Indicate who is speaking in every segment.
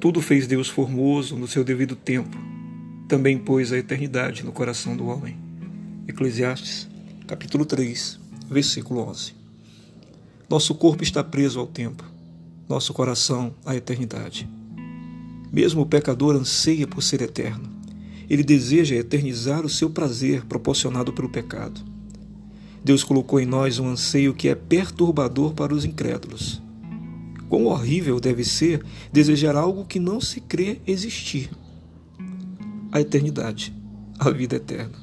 Speaker 1: Tudo fez Deus formoso no seu devido tempo. Também pôs a eternidade no coração do homem. Eclesiastes, capítulo 3, versículo 11. Nosso corpo está preso ao tempo, nosso coração à eternidade. Mesmo o pecador anseia por ser eterno. Ele deseja eternizar o seu prazer proporcionado pelo pecado. Deus colocou em nós um anseio que é perturbador para os incrédulos. Quão horrível deve ser desejar algo que não se crê existir. A eternidade, a vida eterna.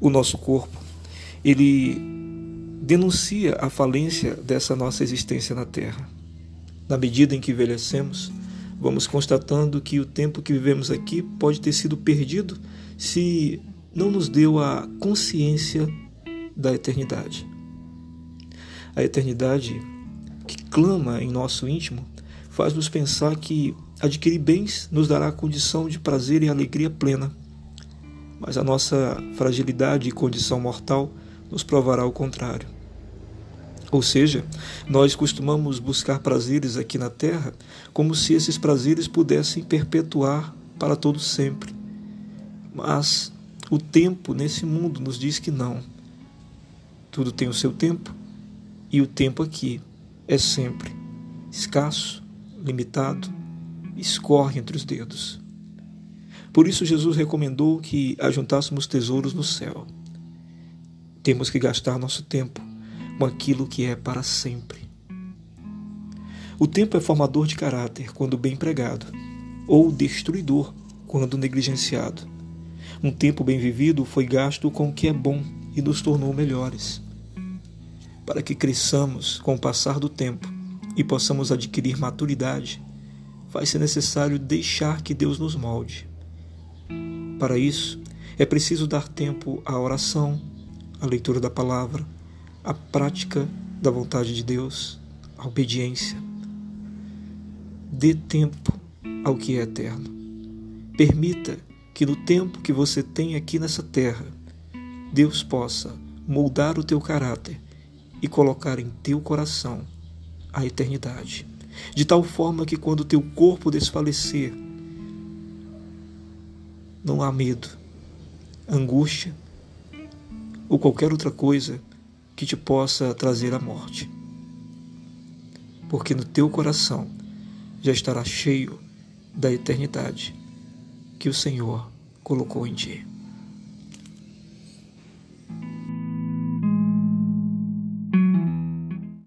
Speaker 1: O nosso corpo, ele denuncia a falência dessa nossa existência na Terra. Na medida em que envelhecemos, vamos constatando que o tempo que vivemos aqui pode ter sido perdido se não nos deu a consciência da eternidade. A eternidade que clama em nosso íntimo faz-nos pensar que adquirir bens nos dará condição de prazer e alegria plena. Mas a nossa fragilidade e condição mortal nos provará o contrário. Ou seja, nós costumamos buscar prazeres aqui na terra como se esses prazeres pudessem perpetuar para todo sempre. Mas o tempo nesse mundo nos diz que não. Tudo tem o seu tempo e o tempo aqui é sempre escasso, limitado, escorre entre os dedos. Por isso, Jesus recomendou que ajuntássemos tesouros no céu. Temos que gastar nosso tempo com aquilo que é para sempre. O tempo é formador de caráter quando bem empregado, ou destruidor quando negligenciado. Um tempo bem vivido foi gasto com o que é bom e nos tornou melhores para que cresçamos com o passar do tempo e possamos adquirir maturidade, vai-se necessário deixar que Deus nos molde. Para isso, é preciso dar tempo à oração, à leitura da palavra, à prática da vontade de Deus, à obediência. Dê tempo ao que é eterno. Permita que no tempo que você tem aqui nessa terra, Deus possa moldar o teu caráter e colocar em teu coração a eternidade, de tal forma que quando teu corpo desfalecer, não há medo, angústia ou qualquer outra coisa que te possa trazer a morte. Porque no teu coração já estará cheio da eternidade que o Senhor colocou em ti.